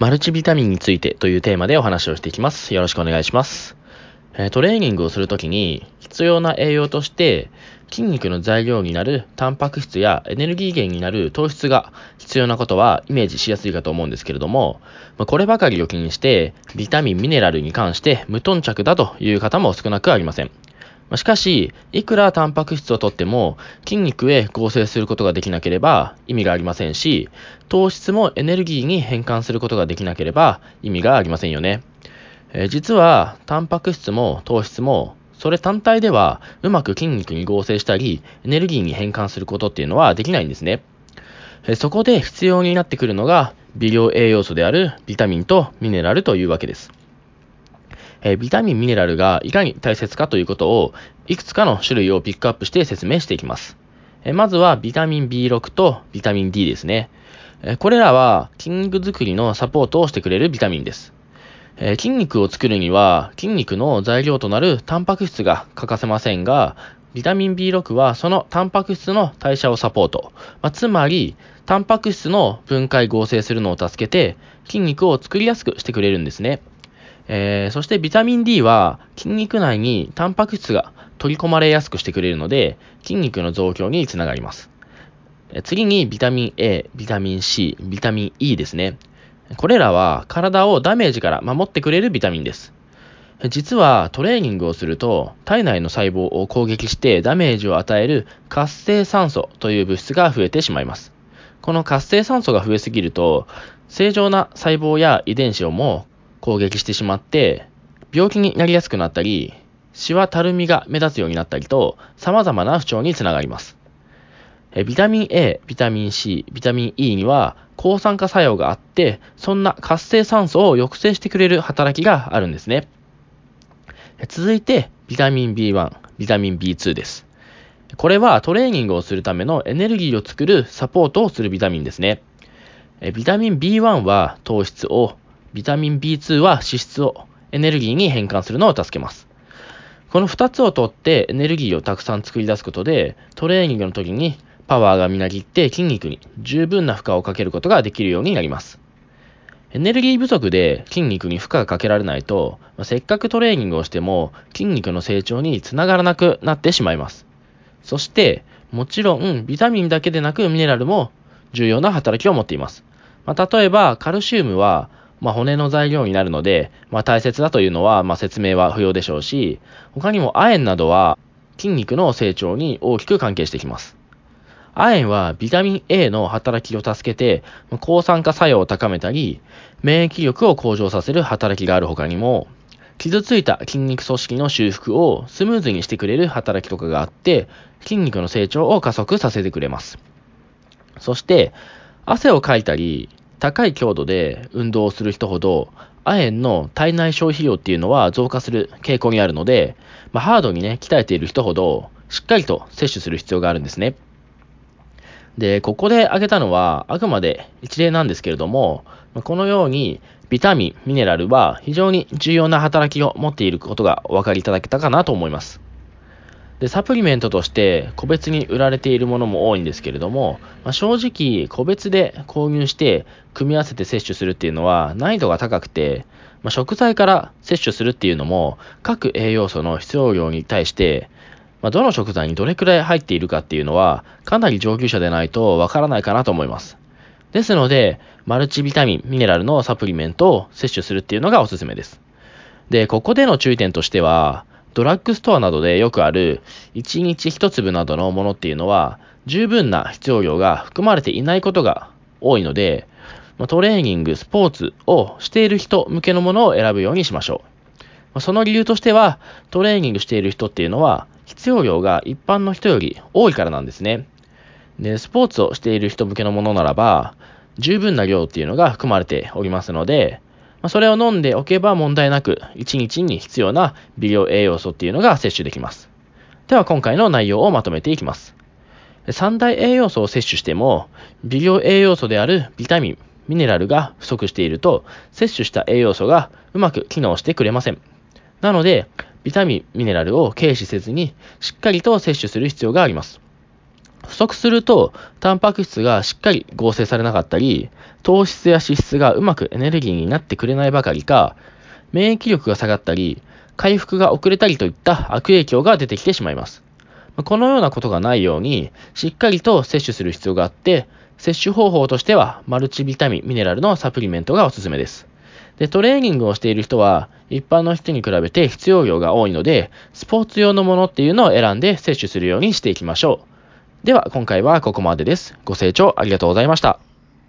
マルチビタミンについてというテーマでお話をしていきます。よろしくお願いします。えトレーニングをするときに必要な栄養として筋肉の材料になるタンパク質やエネルギー源になる糖質が必要なことはイメージしやすいかと思うんですけれども、こればかりを気にしてビタミン、ミネラルに関して無頓着だという方も少なくありません。しかし、いくらタンパク質をとっても筋肉へ合成することができなければ意味がありませんし、糖質もエネルギーに変換することができなければ意味がありませんよね。え、実は、タンパク質も糖質もそれ単体ではうまく筋肉に合成したり、エネルギーに変換することっていうのはできないんですね。えそこで必要になってくるのが微量栄養素であるビタミンとミネラルというわけです。え、ビタミン、ミネラルがいかに大切かということを、いくつかの種類をピックアップして説明していきます。え、まずは、ビタミン B6 とビタミン D ですね。え、これらは、筋肉作りのサポートをしてくれるビタミンです。え筋肉を作るには、筋肉の材料となるタンパク質が欠かせませんが、ビタミン B6 はそのタンパク質の代謝をサポート。まあ、つまり、タンパク質の分解合成するのを助けて、筋肉を作りやすくしてくれるんですね。えー、そしてビタミン D は筋肉内にタンパク質が取り込まれやすくしてくれるので、筋肉の増強につながります。次にビタミン A、ビタミン C、ビタミン E ですね。これらは体をダメージから守ってくれるビタミンです。実はトレーニングをすると体内の細胞を攻撃してダメージを与える活性酸素という物質が増えてしまいます。この活性酸素が増えすぎると正常な細胞や遺伝子をも攻撃してしまって、病気になりやすくなったり、シワたるみが目立つようになったりと、様々な不調につながります。ビタミン A、ビタミン C、ビタミン E には抗酸化作用があって、そんな活性酸素を抑制してくれる働きがあるんですね。続いて、ビタミン B1、ビタミン B2 です。これはトレーニングをするためのエネルギーを作るサポートをするビタミンですね。ビタミン B1 は糖質を、ビタミン B2 は脂質をエネルギーに変換するのを助けます。この2つをとってエネルギーをたくさん作り出すことで、トレーニングの時にパワーがみなぎって筋肉に十分な負荷をかけることができるようになります。エネルギー不足で筋肉に負荷がかけられないと、せっかくトレーニングをしても筋肉の成長につながらなくなってしまいます。そして、もちろんビタミンだけでなくミネラルも重要な働きを持っています。まあ、例えばカルシウムはまあ、骨の材料になるので、まあ、大切だというのは、まあ、説明は不要でしょうし、他にも亜鉛などは筋肉の成長に大きく関係してきます。亜鉛はビタミン A の働きを助けて、抗酸化作用を高めたり、免疫力を向上させる働きがある他にも、傷ついた筋肉組織の修復をスムーズにしてくれる働きとかがあって、筋肉の成長を加速させてくれます。そして、汗をかいたり、高い強度で運動をする人ほど、亜鉛の体内消費量っていうのは増加する傾向にあるので、まあ、ハードにね、鍛えている人ほど、しっかりと摂取する必要があるんですね。で、ここで挙げたのは、あくまで一例なんですけれども、このように、ビタミン、ミネラルは非常に重要な働きを持っていることがお分かりいただけたかなと思います。で、サプリメントとして個別に売られているものも多いんですけれども、まあ、正直個別で購入して組み合わせて摂取するっていうのは難易度が高くて、まあ、食材から摂取するっていうのも各栄養素の必要量に対して、まあ、どの食材にどれくらい入っているかっていうのはかなり上級者でないとわからないかなと思います。ですので、マルチビタミン、ミネラルのサプリメントを摂取するっていうのがおすすめです。で、ここでの注意点としては、ドラッグストアなどでよくある1日1粒などのものっていうのは十分な必要量が含まれていないことが多いので、トレーニング、スポーツをしている人向けのものを選ぶようにしましょう。その理由としては、トレーニングしている人っていうのは必要量が一般の人より多いからなんですね。で、スポーツをしている人向けのものならば、十分な量っていうのが含まれておりますので、まあ、それを飲んでおけば問題なく、1日に必要な微量栄養素っていうのが摂取できます。では今回の内容をまとめていきます。三大栄養素を摂取しても、微量栄養素であるビタミン、ミネラルが不足していると、摂取した栄養素がうまく機能してくれません。なので、ビタミン、ミネラルを軽視せずに、しっかりと摂取する必要があります。不足すると、タンパク質がしっかり合成されなかったり、糖質や脂質がうまくエネルギーになってくれないばかりか、免疫力が下がったり、回復が遅れたりといった悪影響が出てきてしまいます。このようなことがないように、しっかりと摂取する必要があって、摂取方法としては、マルチビタミン、ミネラルのサプリメントがおすすめです。で、トレーニングをしている人は、一般の人に比べて必要量が多いので、スポーツ用のものっていうのを選んで摂取するようにしていきましょう。では、今回はここまでです。ご清聴ありがとうございました。